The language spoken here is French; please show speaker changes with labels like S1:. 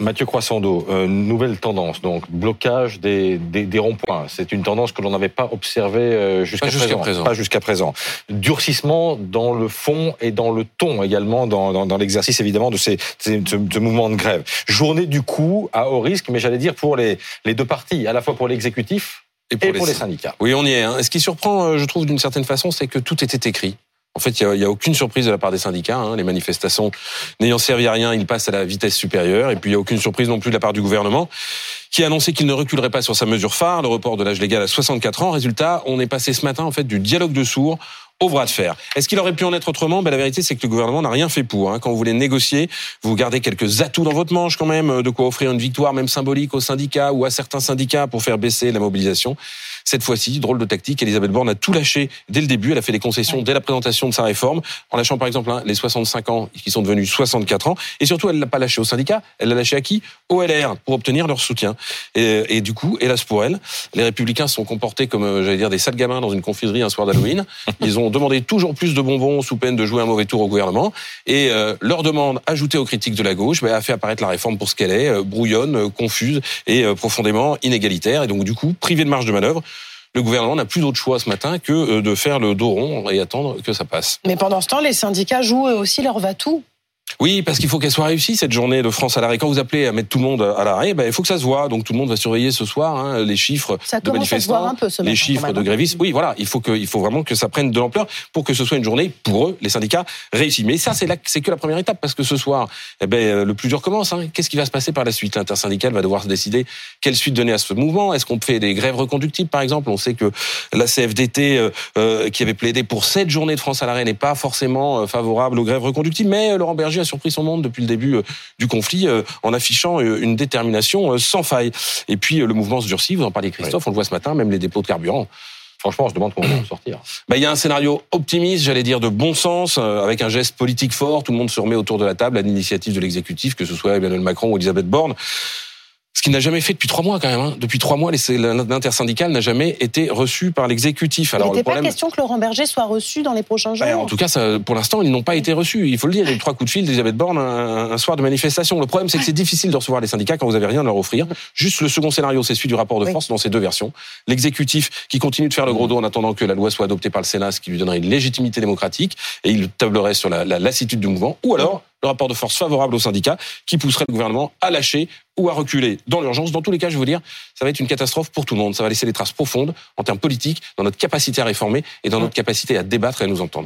S1: Mathieu Croissando, euh, nouvelle tendance, donc blocage des, des, ronds-points. C'est une tendance que l'on n'avait pas observée euh, jusqu'à présent, Pas jusqu'à présent. Durcissement dans le fond et dans le ton également, dans, dans, l'exercice évidemment de ces, ces de, mouvements de grève. Journée du coup à haut risque, mais j'allais dire pour les, les deux parties, à la fois pour l'exécutif et pour, les, syndicats.
S2: Oui, on y est. Hein. Ce qui surprend, euh, je trouve, d'une certaine façon, c'est que tout était écrit. En fait, il n'y a, aucune surprise de la part des syndicats. Hein. Les manifestations n'ayant servi à rien, ils passent à la vitesse supérieure. Et puis, il n'y a aucune surprise non plus de la part du gouvernement, qui a annoncé qu'il ne reculerait pas sur sa mesure phare, le report de l'âge légal à 64 ans. Résultat, on est passé ce matin en fait du dialogue de sourds au bras de fer. Est-ce qu'il aurait pu en être autrement? Ben, La vérité, c'est que le gouvernement n'a rien fait pour. Hein. Quand vous voulez négocier, vous gardez quelques atouts dans votre manche quand même, de quoi offrir une victoire même symbolique aux syndicats ou à certains syndicats pour faire baisser la mobilisation. Cette fois-ci, drôle de tactique, Elisabeth Borne a tout lâché dès le début. Elle a fait des concessions dès la présentation de sa réforme, en lâchant par exemple hein, les 65 ans qui sont devenus 64 ans. Et surtout, elle l'a pas lâché aux syndicats, elle l'a lâché à qui? Au LR, pour obtenir leur soutien. Et, et, du coup, hélas pour elle, les Républicains se sont comportés comme, euh, j'allais dire, des sales gamins dans une confiserie un soir d'Halloween. Ils ont demandé toujours plus de bonbons sous peine de jouer un mauvais tour au gouvernement. Et euh, leur demande, ajoutée aux critiques de la gauche, bah, a fait apparaître la réforme pour ce qu'elle est, euh, brouillonne, confuse et profondément inégalitaire. Et donc, du coup, privée de marge de manœuvre le gouvernement n'a plus d'autre choix ce matin que euh, de faire le dos rond et attendre que ça passe.
S3: Mais pendant ce temps, les syndicats jouent aussi leur va-tout.
S2: Oui, parce qu'il faut qu'elle soit réussie cette journée de France à l'arrêt. Quand vous appelez à mettre tout le monde à l'arrêt, ben, il faut que ça se voit. Donc tout le monde va surveiller ce soir hein, les chiffres
S3: ça
S2: de manifestants,
S3: un peu ce
S2: les chiffres de grévistes. Oui, voilà, il faut que, il faut vraiment que ça prenne de l'ampleur pour que ce soit une journée pour eux, les syndicats, réussie. Mais ça, c'est là, c'est que la première étape parce que ce soir, eh ben, le plus dur commence. Hein. Qu'est-ce qui va se passer par la suite? L'intersyndicale va devoir se décider quelle suite donner à ce mouvement. Est-ce qu'on fait des grèves reconductibles, par exemple? On sait que la CFDT, euh, euh, qui avait plaidé pour cette journée de France à l'arrêt, n'est pas forcément euh, favorable aux grèves reconductibles. Mais Laurent Berger a surpris son monde depuis le début euh, du conflit euh, en affichant euh, une détermination sans faille. Et puis le mouvement se durcit, vous en parlez Christophe, on le voit ce matin, même les dépôts de carburant.
S1: Franchement, je demande comment on va sortir.
S2: Ben, il y a un scénario optimiste, j'allais dire de bon sens, avec un geste politique fort. Tout le monde se remet autour de la table à l'initiative de l'exécutif, que ce soit Emmanuel Macron ou Elisabeth Borne qu'il n'a jamais fait depuis trois mois quand même. Hein. Depuis trois mois, l'intersyndicale n'a jamais été reçu par l'exécutif.
S3: Alors, il n'était pas question que Laurent Berger soit reçu dans les prochains jours.
S2: Ben, en tout cas, ça, pour l'instant, ils n'ont pas été reçus. Il faut le dire. Il y a eu trois coups de fil d'Elisabeth Borne un, soir de manifestation. Le problème, c'est que c'est difficile de recevoir les syndicats quand vous avez rien à leur offrir. Juste le second scénario, c'est celui du rapport de force dans ces deux versions. L'exécutif qui continue de faire le gros dos en attendant que la loi soit adoptée par le Sénat, ce qui lui donnerait une légitimité démocratique, et il tablerait sur la, la lassitude du mouvement. Ou alors le rapport de force favorable aux syndicats qui pousserait le gouvernement à lâcher ou à reculer dans l'urgence. Dans tous les cas, je veux dire, ça va être une catastrophe pour tout le monde. Ça va laisser des traces profondes en termes politiques, dans notre capacité à réformer et dans notre capacité à débattre et à nous entendre.